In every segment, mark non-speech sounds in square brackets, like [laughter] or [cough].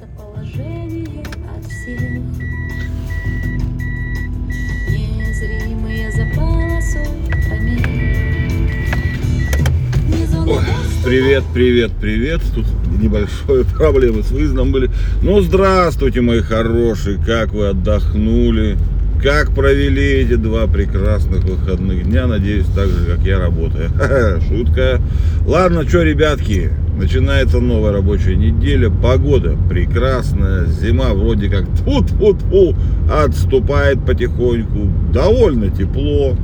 Местоположение от всех Незримые за полосой Ой, Привет, привет, привет. Тут небольшие [laughs] проблемы с выездом были. Ну, здравствуйте, мои хорошие. Как вы отдохнули? Как провели эти два прекрасных выходных дня? Надеюсь, так же, как я работаю. [laughs] Шутка. Ладно, что, ребятки, начинается новая рабочая неделя. Погода прекрасная. Зима вроде как тут тут отступает потихоньку. Довольно тепло.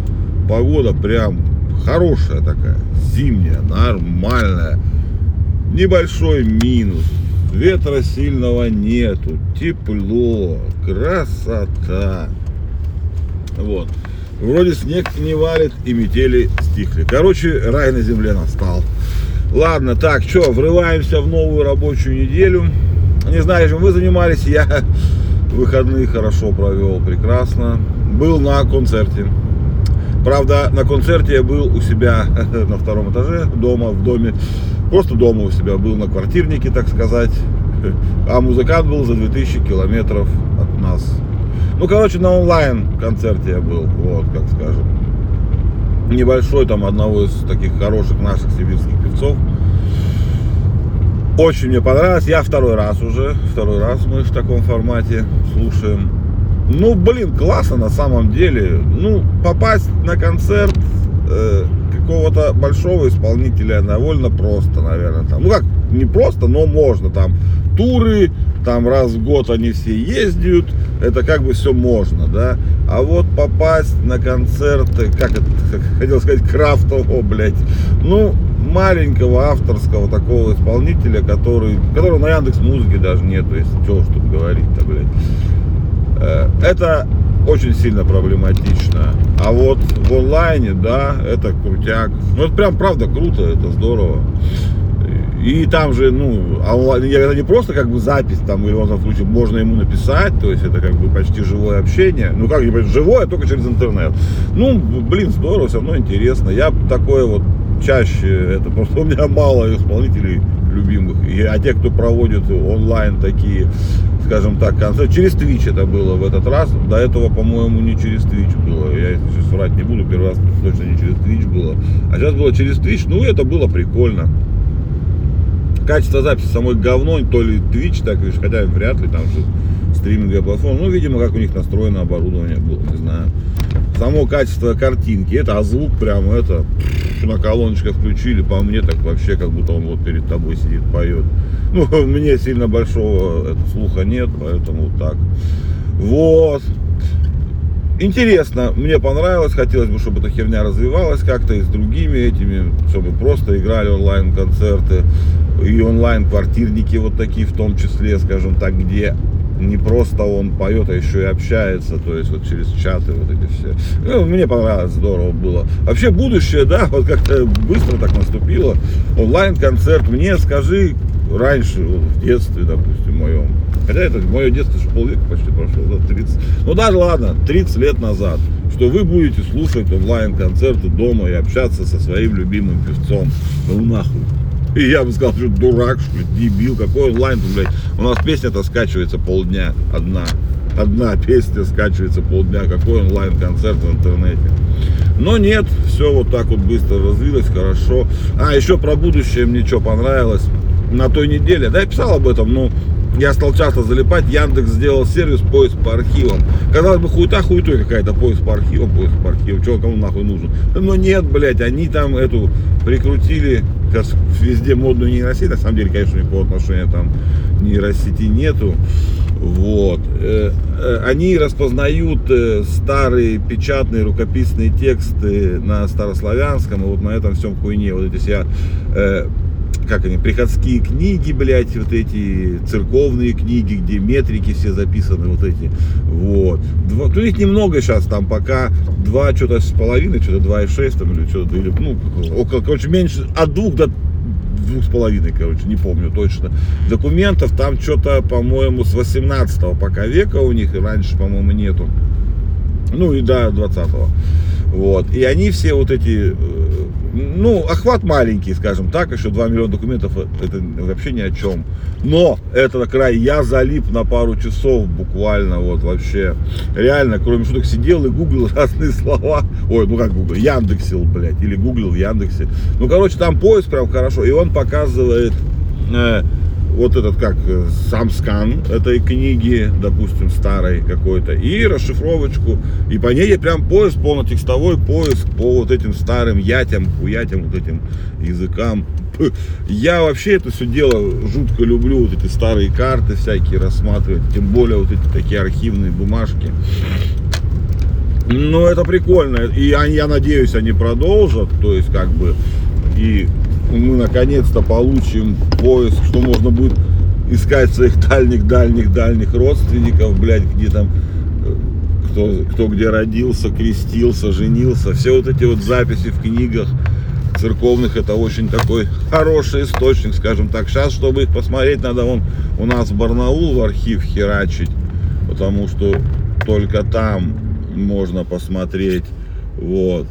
Погода прям хорошая такая, зимняя, нормальная. Небольшой минус. Ветра сильного нету. Тепло. Красота. Вот. Вроде снег не валит и метели стихли. Короче, рай на земле настал. Ладно, так, что, врываемся в новую рабочую неделю. Не знаю, чем вы занимались, я [laughs] выходные хорошо провел, прекрасно. Был на концерте. Правда, на концерте я был у себя [laughs] на втором этаже, дома, в доме. Просто дома у себя был, на квартирнике, так сказать. [laughs] А музыкант был за 2000 километров от нас. Ну, короче, на онлайн концерте я был, вот, как скажем. Небольшой там одного из таких хороших наших сибирских певцов. Очень мне понравилось. Я второй раз уже, второй раз мы в таком формате слушаем. Ну, блин, классно на самом деле. Ну, попасть на концерт э, какого-то большого исполнителя довольно просто, наверное. Там. Ну как, не просто, но можно. Там туры, там раз в год они все ездят. Это как бы все можно, да. А вот попасть на концерт, как это, [laughs] хотел сказать, крафтового, блядь. Ну, маленького авторского такого исполнителя, который, которого на Яндекс Музыке даже нету, если что, чтобы говорить-то, блядь. Э, это очень сильно проблематично. А вот в онлайне, да, это крутяк. Ну, это прям правда круто, это здорово. И там же, ну, а онлайн, это не просто как бы запись, там, или в этом случае можно ему написать, то есть это как бы почти живое общение. Ну, как не живое, только через интернет. Ну, блин, здорово, все равно интересно. Я такое вот чаще, это просто у меня мало исполнителей любимых. И, а те, кто проводит онлайн такие, скажем так, концерты, через Twitch это было в этот раз. До этого, по-моему, не через Twitch было. Я сейчас врать не буду, первый раз точно не через Twitch было. А сейчас было через Twitch, ну, это было прикольно. Качество записи самой говно, то ли Twitch, так и хотя вряд ли там же стриминговая платформа. Ну, видимо, как у них настроено оборудование было, не знаю. Само качество картинки, это, а звук прям это, на колоночках включили, по мне так вообще, как будто он вот перед тобой сидит, поет. [laughs] Ну, мне сильно большого это, слуха нет, поэтому вот так. Вот. Интересно, мне понравилось, хотелось бы, чтобы эта херня развивалась как-то и с другими этими, чтобы просто играли онлайн-концерты и онлайн-квартирники вот такие в том числе, скажем так, где не просто он поет, а еще и общается, то есть вот через чаты вот эти все. Ну, мне понравилось, здорово было. Вообще будущее, да, вот как-то быстро так наступило. Онлайн-концерт, мне скажи, раньше, вот, в детстве, допустим, моем, хотя это мое детство же полвека почти прошло, да, 30, ну даже ладно, 30 лет назад, что вы будете слушать онлайн-концерты дома и общаться со своим любимым певцом. Ну нахуй. И я бы сказал, что дурак, что дебил, какой онлайн тут, блядь. У нас песня-то скачивается полдня, одна. Одна песня скачивается полдня, какой онлайн-концерт в интернете. Но нет, все вот так вот быстро развилось, хорошо. А, еще про будущее мне что понравилось. На той неделе, да, я писал об этом, но я стал часто залипать, Яндекс сделал сервис поиск по архивам. Казалось бы, хуета хуетой какая-то, поиск по архивам, поиск по архивам, чего кому нахуй нужен. Но нет, блядь, они там эту прикрутили, как везде модную нейросеть, на самом деле, конечно, никакого отношения там нейросети нету. Вот. Э, э, Они распознают э, старые печатные рукописные тексты на старославянском, и вот на этом всем хуйне. Вот все э, как они, приходские книги, блядь, вот эти церковные книги, где метрики все записаны, вот эти, вот. Два, ну, их немного сейчас, там пока два, что-то с половиной, что-то два и шесть, там, или что-то, или, ну, около, короче, меньше, от двух до двух с половиной, короче, не помню точно. Документов там что-то, по-моему, с 18 пока века у них, и раньше, по-моему, нету. Ну и до 20-го. Вот. И они все вот эти э, ну, охват маленький, скажем так, еще 2 миллиона документов, это вообще ни о чем. Но это край, я залип на пару часов буквально, вот вообще. Реально, кроме шуток, сидел и гуглил [laughs] разные слова. Ой, ну как гуглил, Яндексил, блядь, или гуглил в Яндексе. Ну, короче, там поиск прям хорошо, и он показывает э, вот этот как э, сам скан этой книги, допустим, старой какой-то, и расшифровочку. И по ней прям поиск, полнотекстовой поиск по вот этим старым ятям, хуятям, вот этим языкам. [laughs] Я вообще это все дело жутко люблю, вот эти старые карты всякие рассматривать, тем более вот эти такие архивные бумажки. Ну, это прикольно. И я надеюсь, они продолжат. То есть, как бы, и мы наконец-то получим поиск, что можно будет искать своих дальних-дальних-дальних родственников, блядь, где там э, кто, кто где родился, крестился, женился. Все вот эти вот записи в книгах церковных, это очень такой хороший источник, скажем так. Сейчас, чтобы их посмотреть, надо вон у нас в Барнаул в архив херачить, потому что только там можно посмотреть. Вот.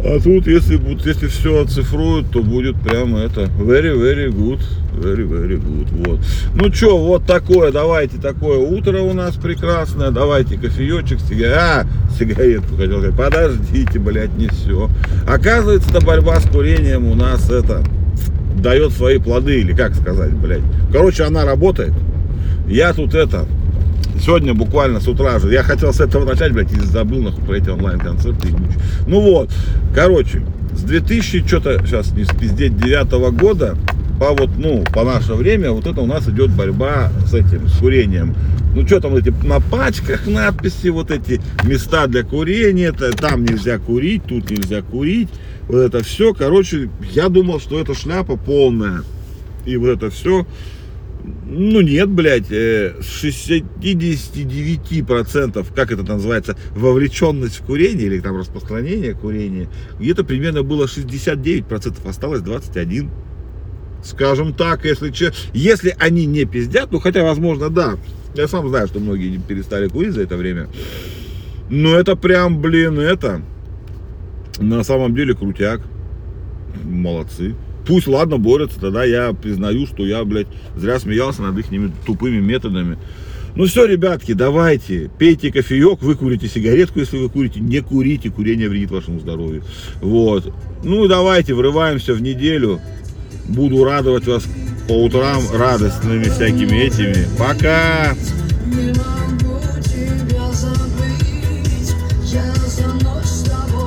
А тут, если, если все оцифруют, то будет прямо это very, very good, very, very good. Вот. Ну что, вот такое, давайте такое утро у нас прекрасное, давайте кофеечек, сигарет, а, сигаретку хотел сказать, подождите, блядь, не все. Оказывается, эта борьба с курением у нас это дает свои плоды, или как сказать, блядь. Короче, она работает. Я тут это, Сегодня буквально с утра же. Я хотел с этого начать, блядь, и забыл нахуй про эти онлайн-концерты. Ну вот, короче, с 2000, что-то сейчас не спиздеть, 9 года по вот, ну, по наше время, вот это у нас идет борьба с этим, с курением. Ну, что там эти на пачках надписи, вот эти места для курения, это, там нельзя курить, тут нельзя курить. Вот это все, короче, я думал, что это шляпа полная. И вот это все ну нет, блядь, э, с 69%, как это называется, вовлеченность в курение или там распространение курения, где-то примерно было 69%, осталось 21%. Скажем так, если, если они не пиздят, ну хотя, возможно, да, я сам знаю, что многие перестали курить за это время, но это прям, блин, это, на самом деле крутяк, молодцы. Пусть, ладно, борются, тогда я признаю, что я, блядь, зря смеялся над их тупыми методами. Ну все, ребятки, давайте, пейте кофеек, вы курите сигаретку, если вы курите, не курите, курение вредит вашему здоровью. Вот. Ну давайте, врываемся в неделю. Буду радовать вас по утрам радостными всякими этими. Пока!